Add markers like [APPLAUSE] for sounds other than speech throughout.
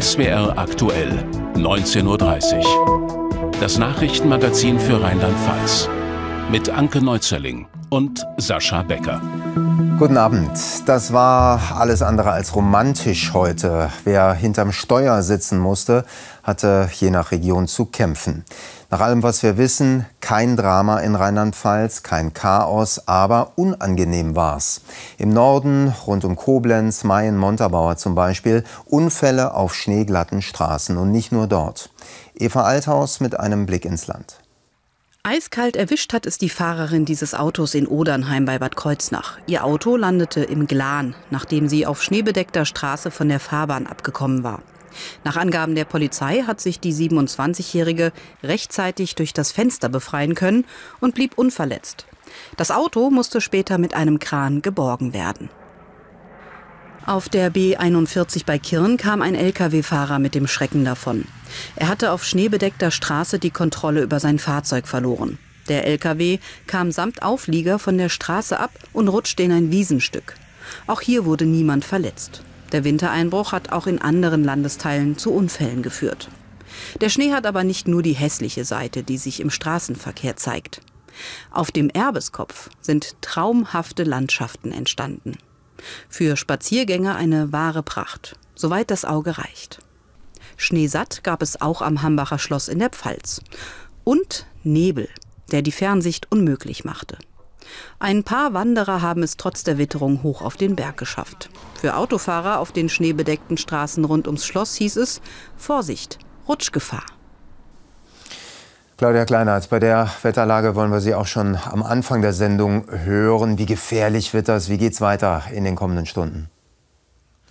SWR aktuell, 19.30 Uhr. Das Nachrichtenmagazin für Rheinland-Pfalz. Mit Anke Neuzerling und Sascha Becker. Guten Abend. Das war alles andere als romantisch heute. Wer hinterm Steuer sitzen musste, hatte je nach Region zu kämpfen. Nach allem, was wir wissen, kein Drama in Rheinland-Pfalz, kein Chaos, aber unangenehm war's. Im Norden, rund um Koblenz, Mayen, Montabaur zum Beispiel, Unfälle auf schneeglatten Straßen und nicht nur dort. Eva Althaus mit einem Blick ins Land. Eiskalt erwischt hat es die Fahrerin dieses Autos in Odernheim bei Bad Kreuznach. Ihr Auto landete im Glan, nachdem sie auf schneebedeckter Straße von der Fahrbahn abgekommen war. Nach Angaben der Polizei hat sich die 27-Jährige rechtzeitig durch das Fenster befreien können und blieb unverletzt. Das Auto musste später mit einem Kran geborgen werden. Auf der B41 bei Kirn kam ein Lkw-Fahrer mit dem Schrecken davon. Er hatte auf schneebedeckter Straße die Kontrolle über sein Fahrzeug verloren. Der Lkw kam samt Auflieger von der Straße ab und rutschte in ein Wiesenstück. Auch hier wurde niemand verletzt. Der Wintereinbruch hat auch in anderen Landesteilen zu Unfällen geführt. Der Schnee hat aber nicht nur die hässliche Seite, die sich im Straßenverkehr zeigt. Auf dem Erbeskopf sind traumhafte Landschaften entstanden. Für Spaziergänger eine wahre Pracht, soweit das Auge reicht. Schneesatt gab es auch am Hambacher Schloss in der Pfalz. Und Nebel, der die Fernsicht unmöglich machte. Ein paar Wanderer haben es trotz der Witterung hoch auf den Berg geschafft. Für Autofahrer auf den schneebedeckten Straßen rund ums Schloss hieß es Vorsicht, Rutschgefahr. Claudia Kleinert, bei der Wetterlage wollen wir Sie auch schon am Anfang der Sendung hören. Wie gefährlich wird das? Wie geht es weiter in den kommenden Stunden?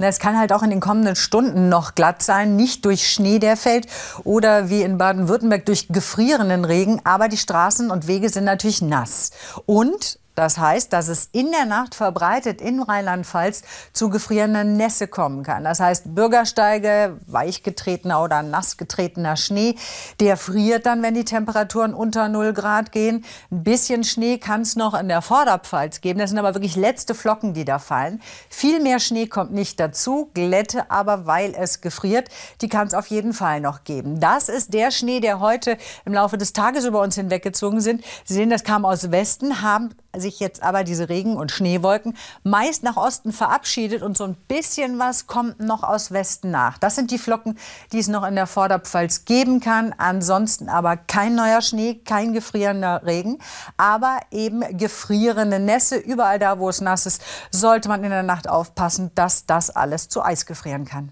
Es kann halt auch in den kommenden Stunden noch glatt sein, nicht durch Schnee, der fällt oder wie in Baden-Württemberg durch gefrierenden Regen, aber die Straßen und Wege sind natürlich nass. Und das heißt, dass es in der Nacht verbreitet in Rheinland-Pfalz zu gefrierender Nässe kommen kann. Das heißt, Bürgersteige, weichgetretener oder nassgetretener Schnee, der friert dann, wenn die Temperaturen unter 0 Grad gehen. Ein bisschen Schnee kann es noch in der Vorderpfalz geben. Das sind aber wirklich letzte Flocken, die da fallen. Viel mehr Schnee kommt nicht dazu, Glätte aber, weil es gefriert, die kann es auf jeden Fall noch geben. Das ist der Schnee, der heute im Laufe des Tages über uns hinweggezogen sind. Sie sehen, das kam aus Westen, haben sich jetzt aber diese Regen- und Schneewolken meist nach Osten verabschiedet und so ein bisschen was kommt noch aus Westen nach. Das sind die Flocken, die es noch in der Vorderpfalz geben kann. Ansonsten aber kein neuer Schnee, kein gefrierender Regen, aber eben gefrierende Nässe. Überall da, wo es nass ist, sollte man in der Nacht aufpassen, dass das alles zu Eis gefrieren kann.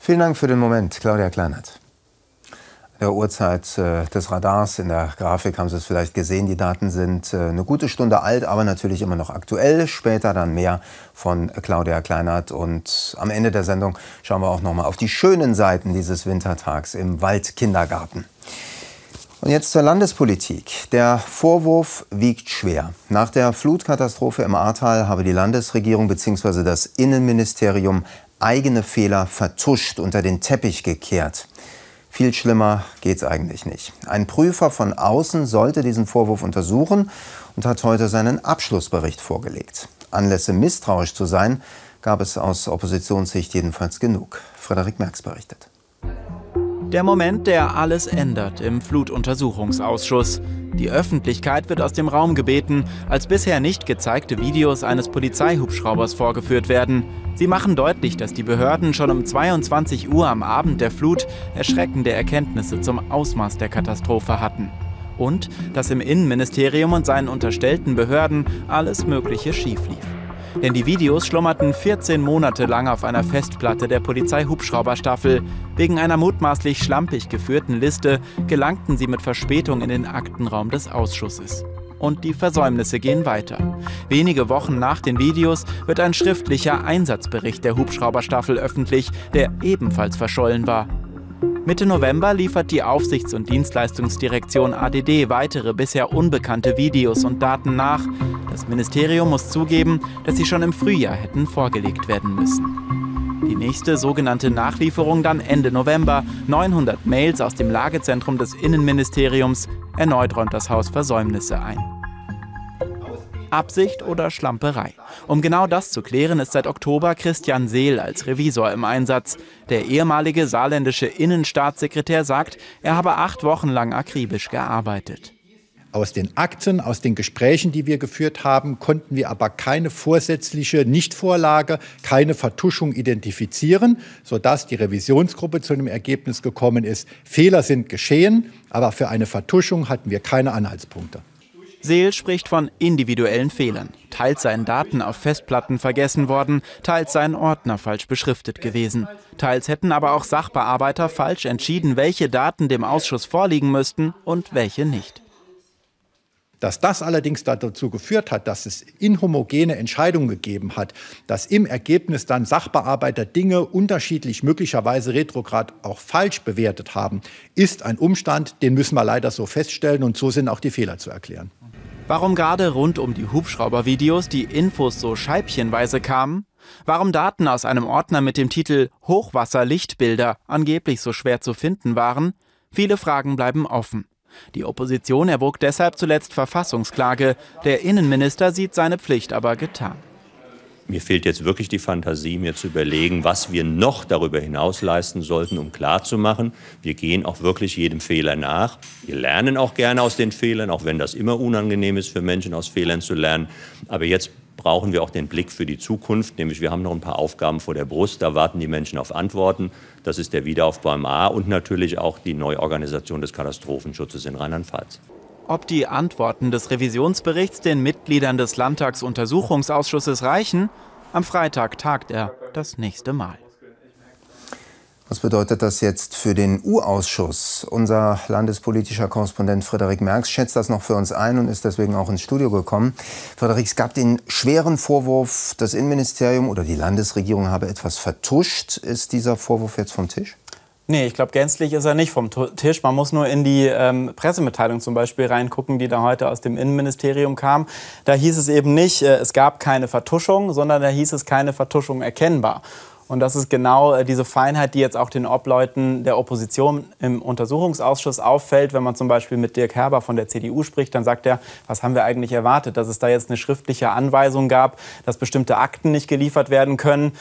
Vielen Dank für den Moment, Claudia Kleinert der Uhrzeit äh, des Radars. In der Grafik haben Sie es vielleicht gesehen. Die Daten sind äh, eine gute Stunde alt, aber natürlich immer noch aktuell. Später dann mehr von Claudia Kleinert. Und am Ende der Sendung schauen wir auch noch mal auf die schönen Seiten dieses Wintertags im Waldkindergarten. Und jetzt zur Landespolitik. Der Vorwurf wiegt schwer. Nach der Flutkatastrophe im Ahrtal habe die Landesregierung bzw. das Innenministerium eigene Fehler vertuscht, unter den Teppich gekehrt. Viel schlimmer geht's eigentlich nicht. Ein Prüfer von außen sollte diesen Vorwurf untersuchen und hat heute seinen Abschlussbericht vorgelegt. Anlässe misstrauisch zu sein, gab es aus Oppositionssicht jedenfalls genug. Frederik Merks berichtet. Der Moment, der alles ändert im Flutuntersuchungsausschuss. Die Öffentlichkeit wird aus dem Raum gebeten, als bisher nicht gezeigte Videos eines Polizeihubschraubers vorgeführt werden. Sie machen deutlich, dass die Behörden schon um 22 Uhr am Abend der Flut erschreckende Erkenntnisse zum Ausmaß der Katastrophe hatten. Und dass im Innenministerium und seinen unterstellten Behörden alles Mögliche schief lief. Denn die Videos schlummerten 14 Monate lang auf einer Festplatte der Polizeihubschrauberstaffel. Wegen einer mutmaßlich schlampig geführten Liste gelangten sie mit Verspätung in den Aktenraum des Ausschusses. Und die Versäumnisse gehen weiter. Wenige Wochen nach den Videos wird ein schriftlicher Einsatzbericht der Hubschrauberstaffel öffentlich, der ebenfalls verschollen war. Mitte November liefert die Aufsichts- und Dienstleistungsdirektion ADD weitere bisher unbekannte Videos und Daten nach. Das Ministerium muss zugeben, dass sie schon im Frühjahr hätten vorgelegt werden müssen. Die nächste sogenannte Nachlieferung dann Ende November. 900 Mails aus dem Lagezentrum des Innenministeriums. Erneut räumt das Haus Versäumnisse ein. Absicht oder Schlamperei? Um genau das zu klären, ist seit Oktober Christian Seel als Revisor im Einsatz. Der ehemalige saarländische Innenstaatssekretär sagt, er habe acht Wochen lang akribisch gearbeitet. Aus den Akten, aus den Gesprächen, die wir geführt haben, konnten wir aber keine vorsätzliche Nichtvorlage, keine Vertuschung identifizieren, sodass die Revisionsgruppe zu dem Ergebnis gekommen ist, Fehler sind geschehen, aber für eine Vertuschung hatten wir keine Anhaltspunkte. Seel spricht von individuellen Fehlern. Teils seien Daten auf Festplatten vergessen worden, teils seien Ordner falsch beschriftet gewesen. Teils hätten aber auch Sachbearbeiter falsch entschieden, welche Daten dem Ausschuss vorliegen müssten und welche nicht. Dass das allerdings dazu geführt hat, dass es inhomogene Entscheidungen gegeben hat, dass im Ergebnis dann Sachbearbeiter Dinge unterschiedlich, möglicherweise retrograd auch falsch bewertet haben, ist ein Umstand, den müssen wir leider so feststellen und so sind auch die Fehler zu erklären. Warum gerade rund um die Hubschraubervideos die Infos so scheibchenweise kamen? Warum Daten aus einem Ordner mit dem Titel Hochwasserlichtbilder angeblich so schwer zu finden waren? Viele Fragen bleiben offen. Die Opposition erwog deshalb zuletzt Verfassungsklage. Der Innenminister sieht seine Pflicht aber getan. Mir fehlt jetzt wirklich die Fantasie, mir zu überlegen, was wir noch darüber hinaus leisten sollten, um klarzumachen, wir gehen auch wirklich jedem Fehler nach. Wir lernen auch gerne aus den Fehlern, auch wenn das immer unangenehm ist für Menschen, aus Fehlern zu lernen. Aber jetzt brauchen wir auch den Blick für die Zukunft, nämlich wir haben noch ein paar Aufgaben vor der Brust, da warten die Menschen auf Antworten. Das ist der Wiederaufbau im A und natürlich auch die Neuorganisation des Katastrophenschutzes in Rheinland-Pfalz. Ob die Antworten des Revisionsberichts den Mitgliedern des Landtagsuntersuchungsausschusses reichen? Am Freitag tagt er das nächste Mal. Was bedeutet das jetzt für den U-Ausschuss? Unser landespolitischer Korrespondent Frederik Merks schätzt das noch für uns ein und ist deswegen auch ins Studio gekommen. Frederik, es gab den schweren Vorwurf, das Innenministerium oder die Landesregierung habe etwas vertuscht. Ist dieser Vorwurf jetzt vom Tisch? Nee, ich glaube, gänzlich ist er nicht vom Tisch. Man muss nur in die ähm, Pressemitteilung zum Beispiel reingucken, die da heute aus dem Innenministerium kam. Da hieß es eben nicht, äh, es gab keine Vertuschung, sondern da hieß es keine Vertuschung erkennbar. Und das ist genau äh, diese Feinheit, die jetzt auch den Obleuten der Opposition im Untersuchungsausschuss auffällt. Wenn man zum Beispiel mit Dirk Herber von der CDU spricht, dann sagt er, was haben wir eigentlich erwartet? Dass es da jetzt eine schriftliche Anweisung gab, dass bestimmte Akten nicht geliefert werden können.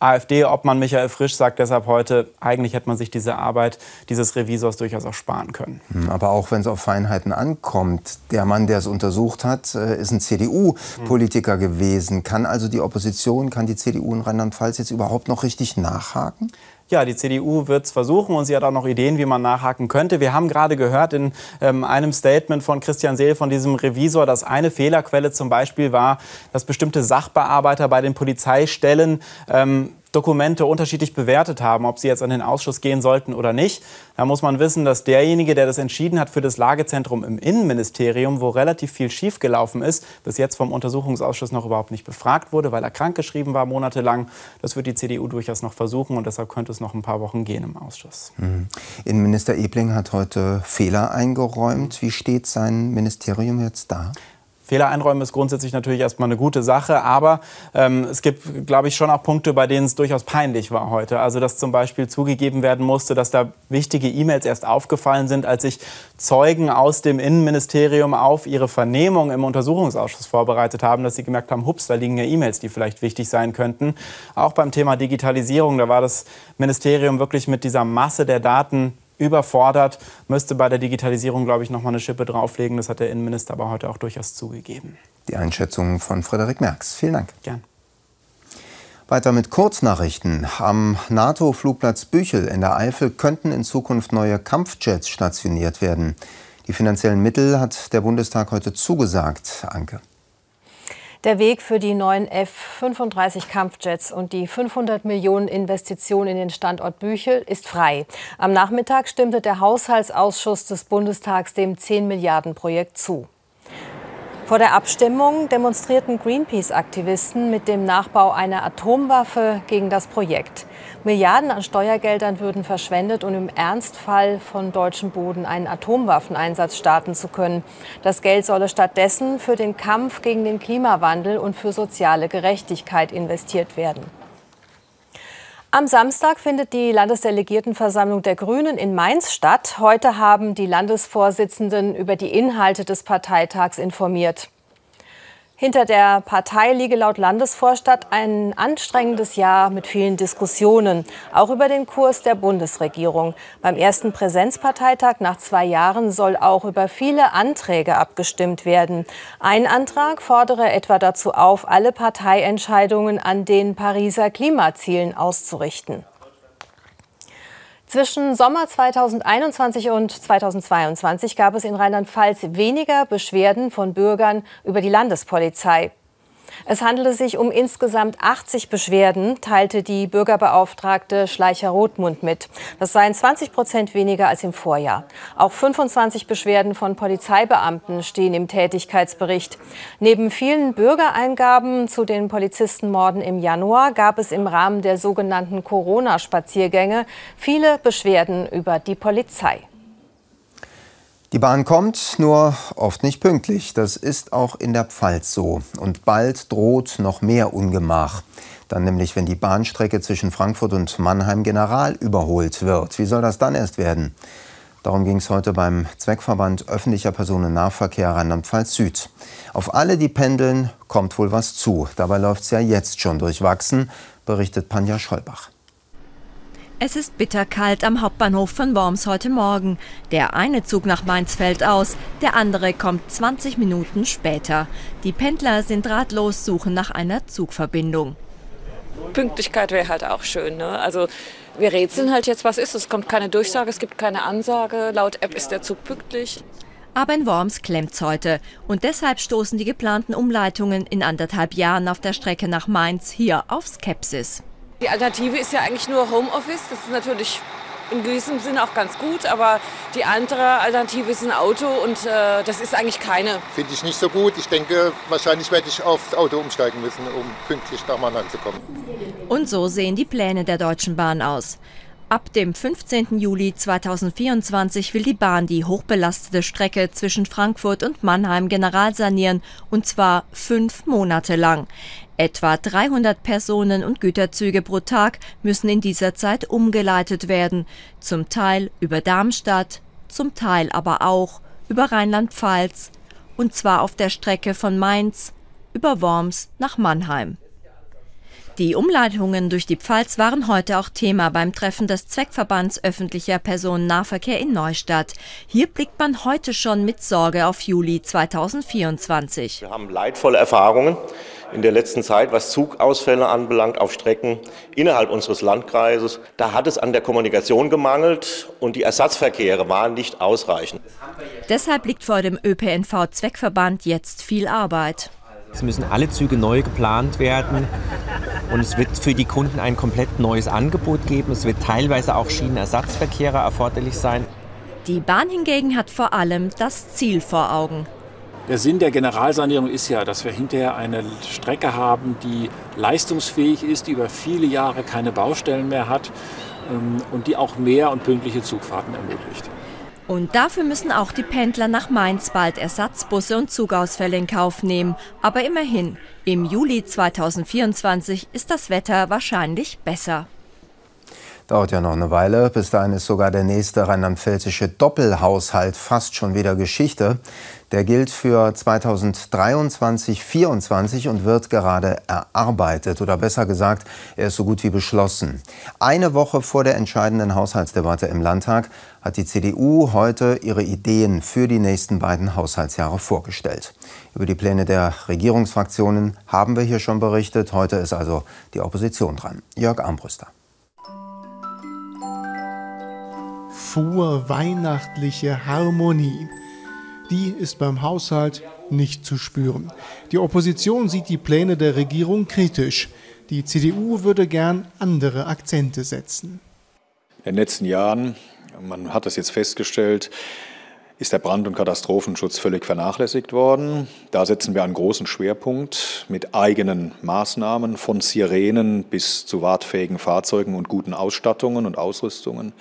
AfD-Obmann Michael Frisch sagt deshalb heute, eigentlich hätte man sich diese Arbeit dieses Revisors durchaus auch sparen können. Hm, aber auch wenn es auf Feinheiten ankommt, der Mann, der es untersucht hat, äh, ist ein CDU-Politiker mhm. gewesen. Kann also die Opposition, kann die CDU in Rheinland-Pfalz jetzt überhaupt noch richtig nachhaken? Ja, die CDU wird es versuchen und sie hat auch noch Ideen, wie man nachhaken könnte. Wir haben gerade gehört in ähm, einem Statement von Christian Seel, von diesem Revisor, dass eine Fehlerquelle zum Beispiel war, dass bestimmte Sachbearbeiter bei den Polizeistellen ähm, Dokumente unterschiedlich bewertet haben, ob sie jetzt an den Ausschuss gehen sollten oder nicht. Da muss man wissen, dass derjenige, der das entschieden hat für das Lagezentrum im Innenministerium, wo relativ viel schiefgelaufen ist, bis jetzt vom Untersuchungsausschuss noch überhaupt nicht befragt wurde, weil er krankgeschrieben war monatelang. Das wird die CDU durchaus noch versuchen und deshalb könnte es noch ein paar Wochen gehen im Ausschuss. Mhm. Innenminister Ebling hat heute Fehler eingeräumt. Wie steht sein Ministerium jetzt da? Fehler einräumen ist grundsätzlich natürlich erstmal eine gute Sache, aber ähm, es gibt, glaube ich, schon auch Punkte, bei denen es durchaus peinlich war heute. Also, dass zum Beispiel zugegeben werden musste, dass da wichtige E-Mails erst aufgefallen sind, als sich Zeugen aus dem Innenministerium auf ihre Vernehmung im Untersuchungsausschuss vorbereitet haben, dass sie gemerkt haben, hups, da liegen ja E-Mails, die vielleicht wichtig sein könnten. Auch beim Thema Digitalisierung, da war das Ministerium wirklich mit dieser Masse der Daten überfordert, müsste bei der Digitalisierung, glaube ich, noch mal eine Schippe drauflegen. Das hat der Innenminister aber heute auch durchaus zugegeben. Die Einschätzung von Frederik Merks. Vielen Dank. Gern. Weiter mit Kurznachrichten. Am NATO-Flugplatz Büchel in der Eifel könnten in Zukunft neue Kampfjets stationiert werden. Die finanziellen Mittel hat der Bundestag heute zugesagt. Anke. Der Weg für die neuen F-35 Kampfjets und die 500 Millionen Investition in den Standort Büchel ist frei. Am Nachmittag stimmte der Haushaltsausschuss des Bundestags dem 10 Milliarden Projekt zu. Vor der Abstimmung demonstrierten Greenpeace-Aktivisten mit dem Nachbau einer Atomwaffe gegen das Projekt. Milliarden an Steuergeldern würden verschwendet, um im Ernstfall von deutschem Boden einen Atomwaffeneinsatz starten zu können. Das Geld solle stattdessen für den Kampf gegen den Klimawandel und für soziale Gerechtigkeit investiert werden. Am Samstag findet die Landesdelegiertenversammlung der Grünen in Mainz statt. Heute haben die Landesvorsitzenden über die Inhalte des Parteitags informiert. Hinter der Partei liege laut Landesvorstadt ein anstrengendes Jahr mit vielen Diskussionen, auch über den Kurs der Bundesregierung. Beim ersten Präsenzparteitag nach zwei Jahren soll auch über viele Anträge abgestimmt werden. Ein Antrag fordere etwa dazu auf, alle Parteientscheidungen an den Pariser Klimazielen auszurichten. Zwischen Sommer 2021 und 2022 gab es in Rheinland-Pfalz weniger Beschwerden von Bürgern über die Landespolizei. Es handelte sich um insgesamt 80 Beschwerden, teilte die Bürgerbeauftragte Schleicher-Rothmund mit. Das seien 20 Prozent weniger als im Vorjahr. Auch 25 Beschwerden von Polizeibeamten stehen im Tätigkeitsbericht. Neben vielen Bürgereingaben zu den Polizistenmorden im Januar gab es im Rahmen der sogenannten Corona-Spaziergänge viele Beschwerden über die Polizei. Die Bahn kommt, nur oft nicht pünktlich. Das ist auch in der Pfalz so. Und bald droht noch mehr Ungemach. Dann nämlich, wenn die Bahnstrecke zwischen Frankfurt und Mannheim General überholt wird. Wie soll das dann erst werden? Darum ging es heute beim Zweckverband öffentlicher Personennahverkehr Rheinland-Pfalz Süd. Auf alle, die pendeln, kommt wohl was zu. Dabei läuft es ja jetzt schon durchwachsen, berichtet Panja Schollbach. Es ist bitterkalt am Hauptbahnhof von Worms heute Morgen. Der eine Zug nach Mainz fällt aus, der andere kommt 20 Minuten später. Die Pendler sind ratlos, suchen nach einer Zugverbindung. Pünktlichkeit wäre halt auch schön. Ne? Also wir rätseln halt jetzt, was ist. Es kommt keine Durchsage, es gibt keine Ansage. Laut App ist der Zug pünktlich. Aber in Worms klemmt's heute. Und deshalb stoßen die geplanten Umleitungen in anderthalb Jahren auf der Strecke nach Mainz hier auf Skepsis. Die Alternative ist ja eigentlich nur Homeoffice. Das ist natürlich in gewissem Sinne auch ganz gut, aber die andere Alternative ist ein Auto und äh, das ist eigentlich keine. Finde ich nicht so gut. Ich denke, wahrscheinlich werde ich aufs Auto umsteigen müssen, um pünktlich nach Mannheim zu kommen. Und so sehen die Pläne der Deutschen Bahn aus. Ab dem 15. Juli 2024 will die Bahn die hochbelastete Strecke zwischen Frankfurt und Mannheim generalsanieren, und zwar fünf Monate lang. Etwa 300 Personen und Güterzüge pro Tag müssen in dieser Zeit umgeleitet werden, zum Teil über Darmstadt, zum Teil aber auch über Rheinland-Pfalz, und zwar auf der Strecke von Mainz über Worms nach Mannheim. Die Umleitungen durch die Pfalz waren heute auch Thema beim Treffen des Zweckverbands öffentlicher Personennahverkehr in Neustadt. Hier blickt man heute schon mit Sorge auf Juli 2024. Wir haben leidvolle Erfahrungen in der letzten Zeit, was Zugausfälle anbelangt auf Strecken innerhalb unseres Landkreises. Da hat es an der Kommunikation gemangelt und die Ersatzverkehre waren nicht ausreichend. Deshalb liegt vor dem ÖPNV-Zweckverband jetzt viel Arbeit. Es müssen alle Züge neu geplant werden und es wird für die Kunden ein komplett neues Angebot geben. Es wird teilweise auch Schienenersatzverkehre erforderlich sein. Die Bahn hingegen hat vor allem das Ziel vor Augen. Der Sinn der Generalsanierung ist ja, dass wir hinterher eine Strecke haben, die leistungsfähig ist, die über viele Jahre keine Baustellen mehr hat ähm, und die auch mehr und pünktliche Zugfahrten ermöglicht. Und dafür müssen auch die Pendler nach Mainz bald Ersatzbusse und Zugausfälle in Kauf nehmen. Aber immerhin, im Juli 2024 ist das Wetter wahrscheinlich besser. Dauert ja noch eine Weile. Bis dahin ist sogar der nächste rheinland-pfälzische Doppelhaushalt fast schon wieder Geschichte. Der gilt für 2023 2024 und wird gerade erarbeitet. Oder besser gesagt, er ist so gut wie beschlossen. Eine Woche vor der entscheidenden Haushaltsdebatte im Landtag hat die CDU heute ihre Ideen für die nächsten beiden Haushaltsjahre vorgestellt. Über die Pläne der Regierungsfraktionen haben wir hier schon berichtet. Heute ist also die Opposition dran. Jörg Armbrüster. Vorweihnachtliche Harmonie. Die ist beim Haushalt nicht zu spüren. Die Opposition sieht die Pläne der Regierung kritisch. Die CDU würde gern andere Akzente setzen. In den letzten Jahren, man hat es jetzt festgestellt, ist der Brand- und Katastrophenschutz völlig vernachlässigt worden. Da setzen wir einen großen Schwerpunkt mit eigenen Maßnahmen von Sirenen bis zu wartfähigen Fahrzeugen und guten Ausstattungen und Ausrüstungen.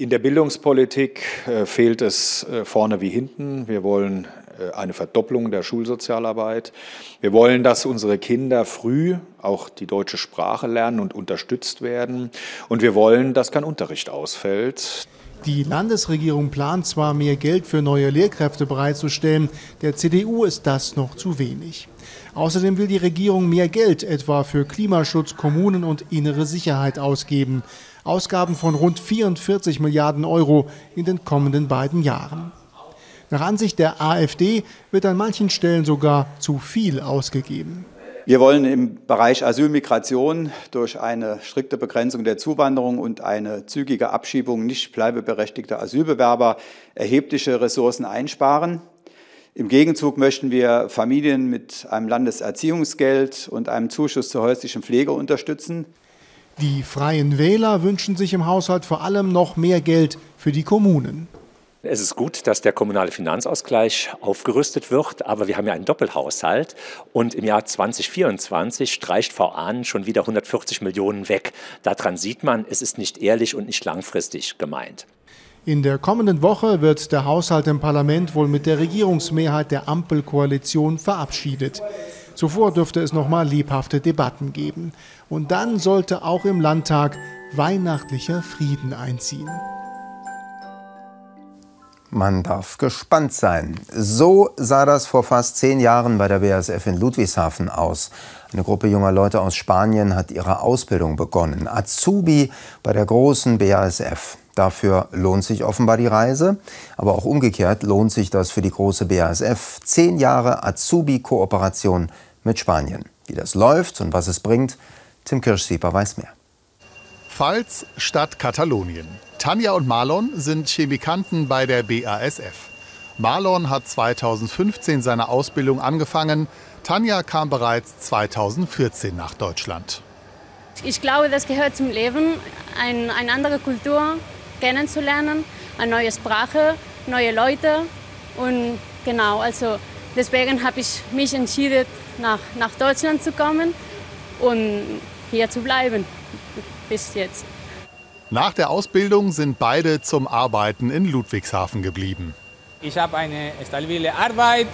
In der Bildungspolitik äh, fehlt es äh, vorne wie hinten. Wir wollen äh, eine Verdopplung der Schulsozialarbeit. Wir wollen, dass unsere Kinder früh auch die deutsche Sprache lernen und unterstützt werden. Und wir wollen, dass kein Unterricht ausfällt. Die Landesregierung plant zwar mehr Geld für neue Lehrkräfte bereitzustellen, der CDU ist das noch zu wenig. Außerdem will die Regierung mehr Geld etwa für Klimaschutz, Kommunen und innere Sicherheit ausgeben. Ausgaben von rund 44 Milliarden Euro in den kommenden beiden Jahren. Nach Ansicht der AfD wird an manchen Stellen sogar zu viel ausgegeben. Wir wollen im Bereich Asylmigration durch eine strikte Begrenzung der Zuwanderung und eine zügige Abschiebung nicht bleibeberechtigter Asylbewerber erhebliche Ressourcen einsparen. Im Gegenzug möchten wir Familien mit einem Landeserziehungsgeld und einem Zuschuss zur häuslichen Pflege unterstützen. Die Freien Wähler wünschen sich im Haushalt vor allem noch mehr Geld für die Kommunen. Es ist gut, dass der kommunale Finanzausgleich aufgerüstet wird, aber wir haben ja einen Doppelhaushalt und im Jahr 2024 streicht Frau Ahnen schon wieder 140 Millionen weg. Daran sieht man, es ist nicht ehrlich und nicht langfristig gemeint. In der kommenden Woche wird der Haushalt im Parlament wohl mit der Regierungsmehrheit der Ampelkoalition verabschiedet. Zuvor dürfte es nochmal lebhafte Debatten geben. Und dann sollte auch im Landtag weihnachtlicher Frieden einziehen. Man darf gespannt sein. So sah das vor fast zehn Jahren bei der BASF in Ludwigshafen aus. Eine Gruppe junger Leute aus Spanien hat ihre Ausbildung begonnen. Azubi bei der großen BASF. Dafür lohnt sich offenbar die Reise, aber auch umgekehrt lohnt sich das für die große BASF. Zehn Jahre Azubi-Kooperation mit Spanien. Wie das läuft und was es bringt, Tim Kirschsieper weiß mehr. Pfalz, Stadt Katalonien. Tanja und Marlon sind Chemikanten bei der BASF. Marlon hat 2015 seine Ausbildung angefangen. Tanja kam bereits 2014 nach Deutschland. Ich glaube, das gehört zum Leben, ein, eine andere Kultur kennenzulernen, eine neue Sprache, neue Leute. Und genau, also deswegen habe ich mich entschieden, nach, nach Deutschland zu kommen und hier zu bleiben bis jetzt. Nach der Ausbildung sind beide zum Arbeiten in Ludwigshafen geblieben. Ich habe eine stabile Arbeit,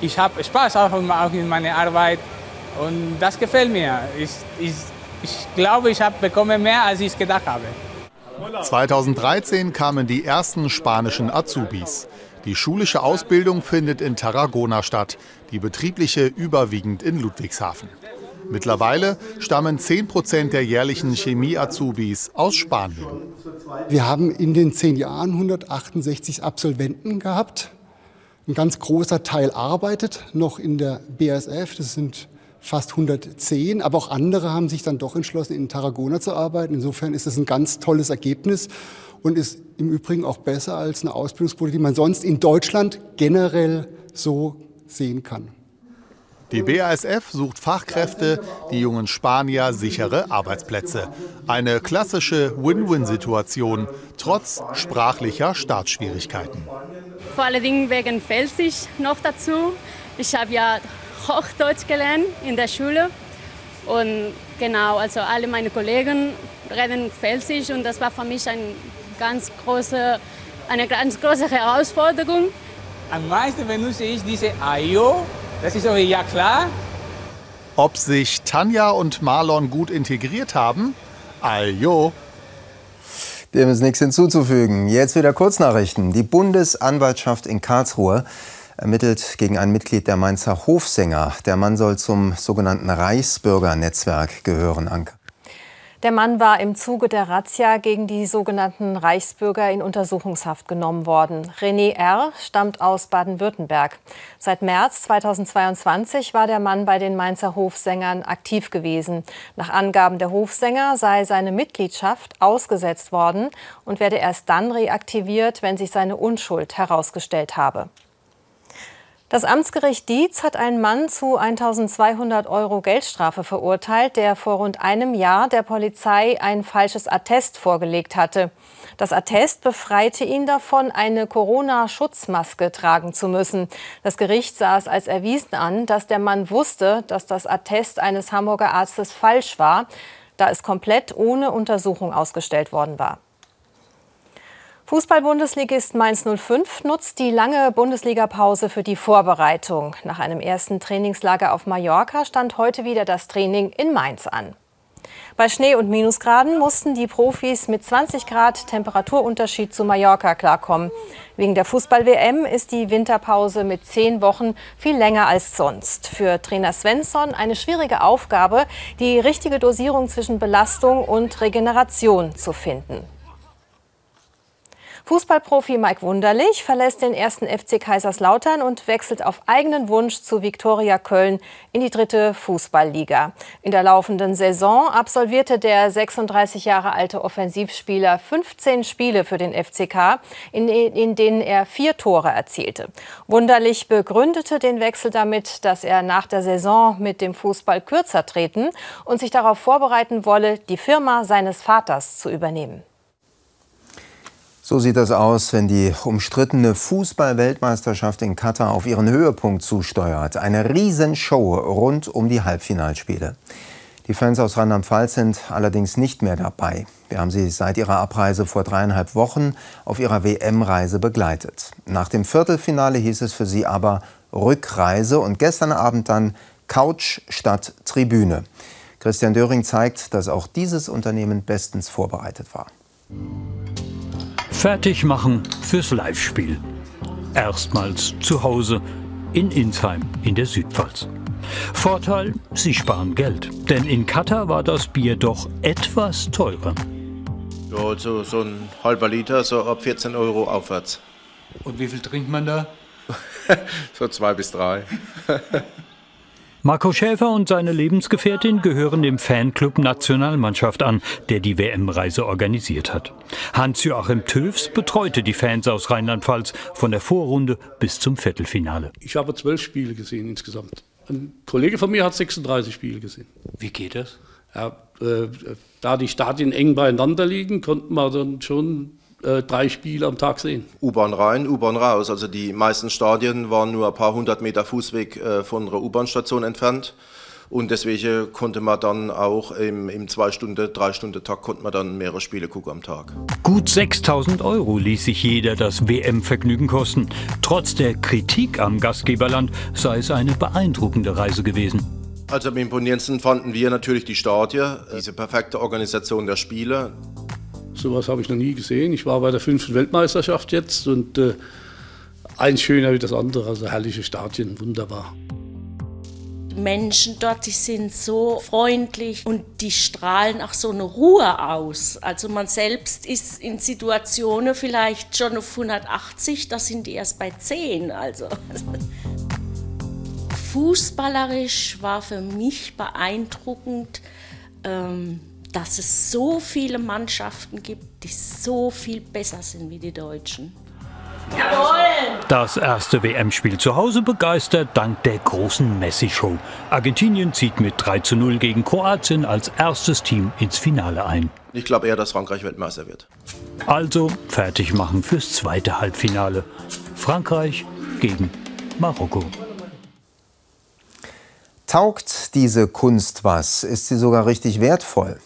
ich habe Spaß auch in meiner Arbeit und das gefällt mir. Ich, ich, ich glaube, ich habe bekomme mehr, als ich gedacht habe. 2013 kamen die ersten spanischen Azubis. Die schulische Ausbildung findet in Tarragona statt, die betriebliche überwiegend in Ludwigshafen. Mittlerweile stammen 10 Prozent der jährlichen Chemie-Azubis aus Spanien. Wir haben in den zehn Jahren 168 Absolventen gehabt. Ein ganz großer Teil arbeitet noch in der BASF. Das sind fast 110, aber auch andere haben sich dann doch entschlossen, in Tarragona zu arbeiten. Insofern ist es ein ganz tolles Ergebnis und ist im Übrigen auch besser als eine Ausbildungsquote, die man sonst in Deutschland generell so sehen kann. Die BASF sucht Fachkräfte, die jungen Spanier sichere Arbeitsplätze. Eine klassische Win-Win-Situation, trotz sprachlicher Startschwierigkeiten. Vor allen Dingen wegen Felsisch noch dazu. Ich habe ja Hochdeutsch gelernt in der Schule. Und genau, also alle meine Kollegen reden Felsisch und das war für mich ein ganz große, eine ganz große Herausforderung. Am meisten benutze ich diese AIO das ist okay, ja klar. Ob sich Tanja und Marlon gut integriert haben? Ajo. Dem ist nichts hinzuzufügen. Jetzt wieder Kurznachrichten. Die Bundesanwaltschaft in Karlsruhe ermittelt gegen ein Mitglied der Mainzer Hofsänger. Der Mann soll zum sogenannten Reichsbürgernetzwerk gehören, Anke. Der Mann war im Zuge der Razzia gegen die sogenannten Reichsbürger in Untersuchungshaft genommen worden. René R. stammt aus Baden-Württemberg. Seit März 2022 war der Mann bei den Mainzer Hofsängern aktiv gewesen. Nach Angaben der Hofsänger sei seine Mitgliedschaft ausgesetzt worden und werde erst dann reaktiviert, wenn sich seine Unschuld herausgestellt habe. Das Amtsgericht Dietz hat einen Mann zu 1200 Euro Geldstrafe verurteilt, der vor rund einem Jahr der Polizei ein falsches Attest vorgelegt hatte. Das Attest befreite ihn davon, eine Corona-Schutzmaske tragen zu müssen. Das Gericht sah es als erwiesen an, dass der Mann wusste, dass das Attest eines Hamburger Arztes falsch war, da es komplett ohne Untersuchung ausgestellt worden war. Fußball-Bundesligist Mainz 05 nutzt die lange Bundesligapause für die Vorbereitung. Nach einem ersten Trainingslager auf Mallorca stand heute wieder das Training in Mainz an. Bei Schnee und Minusgraden mussten die Profis mit 20 Grad Temperaturunterschied zu Mallorca klarkommen. Wegen der Fußball-WM ist die Winterpause mit zehn Wochen viel länger als sonst. Für Trainer Svensson eine schwierige Aufgabe, die richtige Dosierung zwischen Belastung und Regeneration zu finden. Fußballprofi Mike Wunderlich verlässt den ersten FC Kaiserslautern und wechselt auf eigenen Wunsch zu Viktoria Köln in die dritte Fußballliga. In der laufenden Saison absolvierte der 36 Jahre alte Offensivspieler 15 Spiele für den FCK, in, in denen er vier Tore erzielte. Wunderlich begründete den Wechsel damit, dass er nach der Saison mit dem Fußball kürzer treten und sich darauf vorbereiten wolle, die Firma seines Vaters zu übernehmen. So sieht das aus, wenn die umstrittene Fußball-Weltmeisterschaft in Katar auf ihren Höhepunkt zusteuert. Eine Riesenshow rund um die Halbfinalspiele. Die Fans aus Rheinland-Pfalz sind allerdings nicht mehr dabei. Wir haben sie seit ihrer Abreise vor dreieinhalb Wochen auf ihrer WM-Reise begleitet. Nach dem Viertelfinale hieß es für sie aber Rückreise und gestern Abend dann Couch statt Tribüne. Christian Döring zeigt, dass auch dieses Unternehmen bestens vorbereitet war. Fertig machen fürs Live-Spiel. Erstmals zu Hause in Insheim in der Südpfalz. Vorteil, Sie sparen Geld, denn in Katar war das Bier doch etwas teurer. Ja, so, so ein halber Liter, so ab 14 Euro aufwärts. Und wie viel trinkt man da? [LAUGHS] so zwei bis drei. [LAUGHS] Marco Schäfer und seine Lebensgefährtin gehören dem Fanclub Nationalmannschaft an, der die WM-Reise organisiert hat. Hans-Joachim Töfs betreute die Fans aus Rheinland-Pfalz von der Vorrunde bis zum Viertelfinale. Ich habe zwölf Spiele gesehen insgesamt. Ein Kollege von mir hat 36 Spiele gesehen. Wie geht das? Ja, äh, da die Stadien eng beieinander liegen, konnten wir dann schon äh, drei Spiele am Tag sehen. U-Bahn rein, U-Bahn raus. Also die meisten Stadien waren nur ein paar hundert Meter Fußweg äh, von einer U-Bahn-Station entfernt. Und deswegen konnte man dann auch im, im zwei Stunden, drei Stunden Tag konnte man dann mehrere Spiele gucken am Tag. Gut 6000 Euro ließ sich jeder das WM-Vergnügen kosten. Trotz der Kritik am Gastgeberland sei es eine beeindruckende Reise gewesen. Also am imponierendsten fanden wir natürlich die Stadien, diese perfekte Organisation der Spiele. Sowas habe ich noch nie gesehen. Ich war bei der fünften Weltmeisterschaft jetzt und äh, eins schöner wie das andere, also herrliche Stadien, wunderbar. Die Menschen dort, die sind so freundlich und die strahlen auch so eine Ruhe aus. Also man selbst ist in Situationen vielleicht schon auf 180, da sind die erst bei 10. Also. Fußballerisch war für mich beeindruckend, ähm, dass es so viele Mannschaften gibt, die so viel besser sind wie die Deutschen. Das erste WM-Spiel zu Hause begeistert dank der großen Messi-Show. Argentinien zieht mit 3 zu 0 gegen Kroatien als erstes Team ins Finale ein. Ich glaube eher, dass Frankreich Weltmeister wird. Also fertig machen fürs zweite Halbfinale. Frankreich gegen Marokko. Taugt diese Kunst was? Ist sie sogar richtig wertvoll?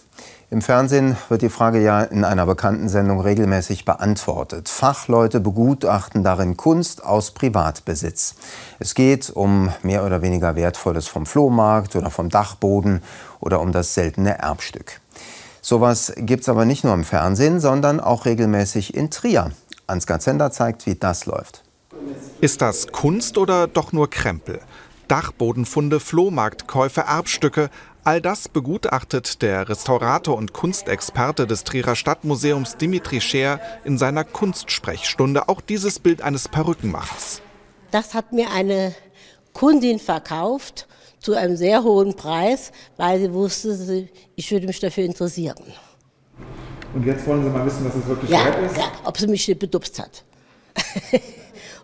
Im Fernsehen wird die Frage ja in einer bekannten Sendung regelmäßig beantwortet. Fachleute begutachten darin Kunst aus Privatbesitz. Es geht um mehr oder weniger Wertvolles vom Flohmarkt oder vom Dachboden oder um das seltene Erbstück. Sowas gibt es aber nicht nur im Fernsehen, sondern auch regelmäßig in Trier. Ansgar Zender zeigt, wie das läuft. Ist das Kunst oder doch nur Krempel? Dachbodenfunde, Flohmarktkäufe, Erbstücke, All das begutachtet der Restaurator und Kunstexperte des Trierer Stadtmuseums Dimitri Scher in seiner Kunstsprechstunde. Auch dieses Bild eines Perückenmachers. Das hat mir eine Kundin verkauft zu einem sehr hohen Preis, weil sie wusste, ich würde mich dafür interessieren. Und jetzt wollen Sie mal wissen, was es wirklich ja, wert ist? Ja, ob sie mich nicht bedupst hat. [LAUGHS]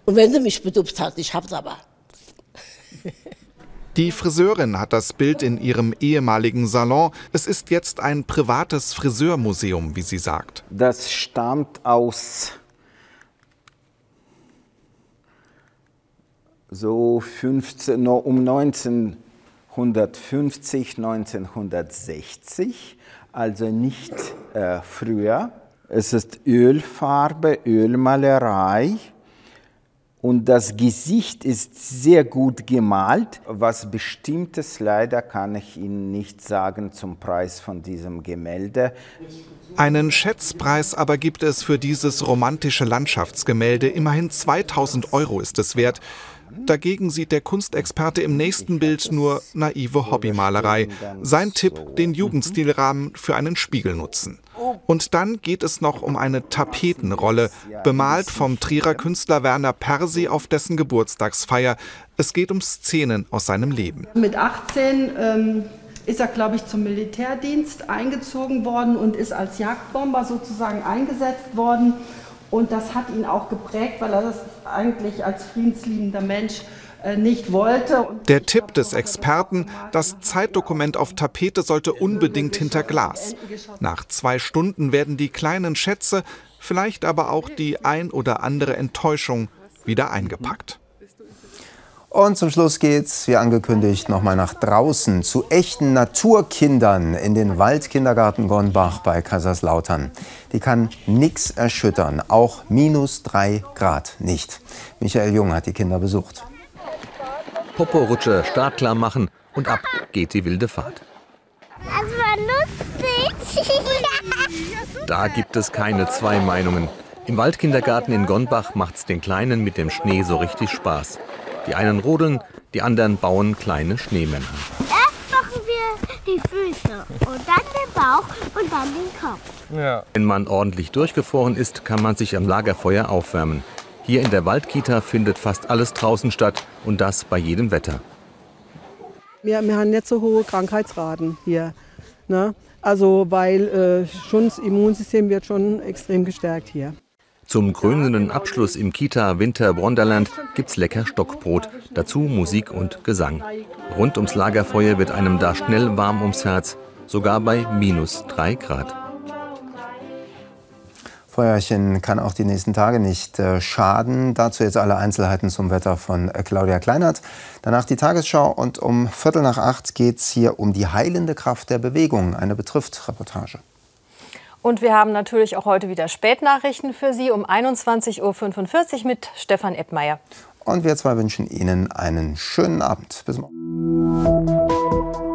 und wenn sie mich bedupst hat, ich hab's aber. [LAUGHS] Die Friseurin hat das Bild in ihrem ehemaligen Salon. Es ist jetzt ein privates Friseurmuseum, wie sie sagt. Das stammt aus so 15, um 1950, 1960, also nicht äh, früher. Es ist Ölfarbe, Ölmalerei und das Gesicht ist sehr gut gemalt. Was Bestimmtes leider kann ich Ihnen nicht sagen zum Preis von diesem Gemälde. Einen Schätzpreis aber gibt es für dieses romantische Landschaftsgemälde. Immerhin 2000 Euro ist es wert. Dagegen sieht der Kunstexperte im nächsten Bild nur naive Hobbymalerei. Sein Tipp, den Jugendstilrahmen für einen Spiegel nutzen. Und dann geht es noch um eine Tapetenrolle, bemalt vom Trierer Künstler Werner Persi auf dessen Geburtstagsfeier. Es geht um Szenen aus seinem Leben. Mit 18 ähm, ist er, glaube ich, zum Militärdienst eingezogen worden und ist als Jagdbomber sozusagen eingesetzt worden. Und das hat ihn auch geprägt, weil er das eigentlich als friedensliebender Mensch nicht wollte. Der Tipp des Experten, das Zeitdokument auf Tapete sollte unbedingt hinter Glas. Nach zwei Stunden werden die kleinen Schätze, vielleicht aber auch die ein oder andere Enttäuschung wieder eingepackt. Und zum Schluss geht's, wie angekündigt, nochmal nach draußen zu echten Naturkindern in den Waldkindergarten Gornbach bei Kaiserslautern. Die kann nichts erschüttern, auch minus drei Grad nicht. Michael Jung hat die Kinder besucht. Popo-Rutsche startklar machen und ab geht die wilde Fahrt. Das war lustig. Da gibt es keine zwei Meinungen. Im Waldkindergarten in Gonbach macht's den Kleinen mit dem Schnee so richtig Spaß. Die einen rodeln, die anderen bauen kleine Schneemänner. Erst machen wir die Füße und dann den Bauch und dann den Kopf. Ja. Wenn man ordentlich durchgefroren ist, kann man sich am Lagerfeuer aufwärmen. Hier in der Waldkita findet fast alles draußen statt und das bei jedem Wetter. Wir, wir haben nicht so hohe Krankheitsraten hier. Ne? Also weil äh, schon das Immunsystem wird schon extrem gestärkt hier. Zum krönenden Abschluss im Kita Winter Wonderland gibt's lecker Stockbrot, dazu Musik und Gesang. Rund ums Lagerfeuer wird einem da schnell warm ums Herz, sogar bei minus drei Grad. Feuerchen kann auch die nächsten Tage nicht äh, schaden. Dazu jetzt alle Einzelheiten zum Wetter von äh, Claudia Kleinert. Danach die Tagesschau und um Viertel nach acht geht es hier um die heilende Kraft der Bewegung. Eine betrifft Reportage. Und wir haben natürlich auch heute wieder Spätnachrichten für Sie um 21.45 Uhr mit Stefan Eppmeier. Und wir zwei wünschen Ihnen einen schönen Abend. Bis morgen.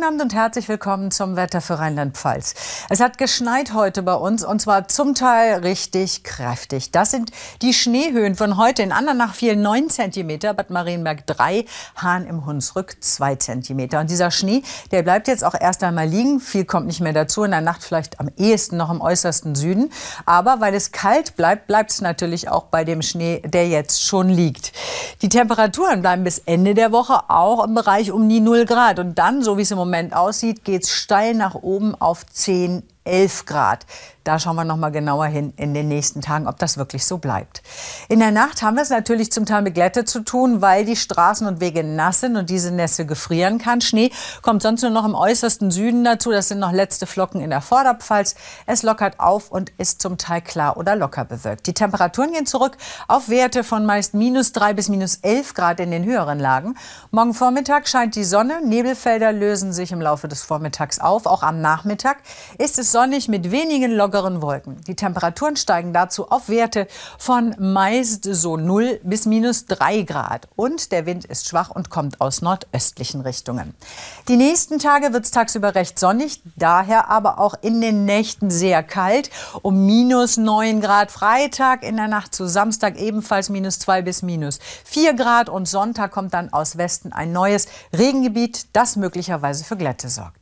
Guten Abend und herzlich willkommen zum Wetter für Rheinland-Pfalz. Es hat geschneit heute bei uns und zwar zum Teil richtig kräftig. Das sind die Schneehöhen von heute. In Andernach fielen 9 cm, Bad Marienberg 3, Hahn im Hunsrück 2 cm. Und dieser Schnee, der bleibt jetzt auch erst einmal liegen. Viel kommt nicht mehr dazu. In der Nacht vielleicht am ehesten noch im äußersten Süden. Aber weil es kalt bleibt, bleibt es natürlich auch bei dem Schnee, der jetzt schon liegt. Die Temperaturen bleiben bis Ende der Woche auch im Bereich um die 0 Grad. Und dann, so wie es im Moment aussieht, geht es steil nach oben auf 10, 11 Grad. Da schauen wir noch mal genauer hin in den nächsten Tagen, ob das wirklich so bleibt. In der Nacht haben wir es natürlich zum Teil mit Glätte zu tun, weil die Straßen und Wege nass sind und diese Nässe gefrieren kann. Schnee kommt sonst nur noch im äußersten Süden dazu. Das sind noch letzte Flocken in der Vorderpfalz. Es lockert auf und ist zum Teil klar oder locker bewölkt. Die Temperaturen gehen zurück auf Werte von meist minus 3 bis minus 11 Grad in den höheren Lagen. Morgen Vormittag scheint die Sonne. Nebelfelder lösen sich im Laufe des Vormittags auf. Auch am Nachmittag ist es sonnig mit wenigen lockeren Wolken. Die Temperaturen steigen dazu auf Werte von meist so 0 bis minus 3 Grad. Und der Wind ist schwach und kommt aus nordöstlichen Richtungen. Die nächsten Tage wird es tagsüber recht sonnig, daher aber auch in den Nächten sehr kalt. Um minus 9 Grad Freitag, in der Nacht zu Samstag ebenfalls minus 2 bis minus 4 Grad. Und Sonntag kommt dann aus Westen ein neues Regengebiet, das möglicherweise für Glätte sorgt.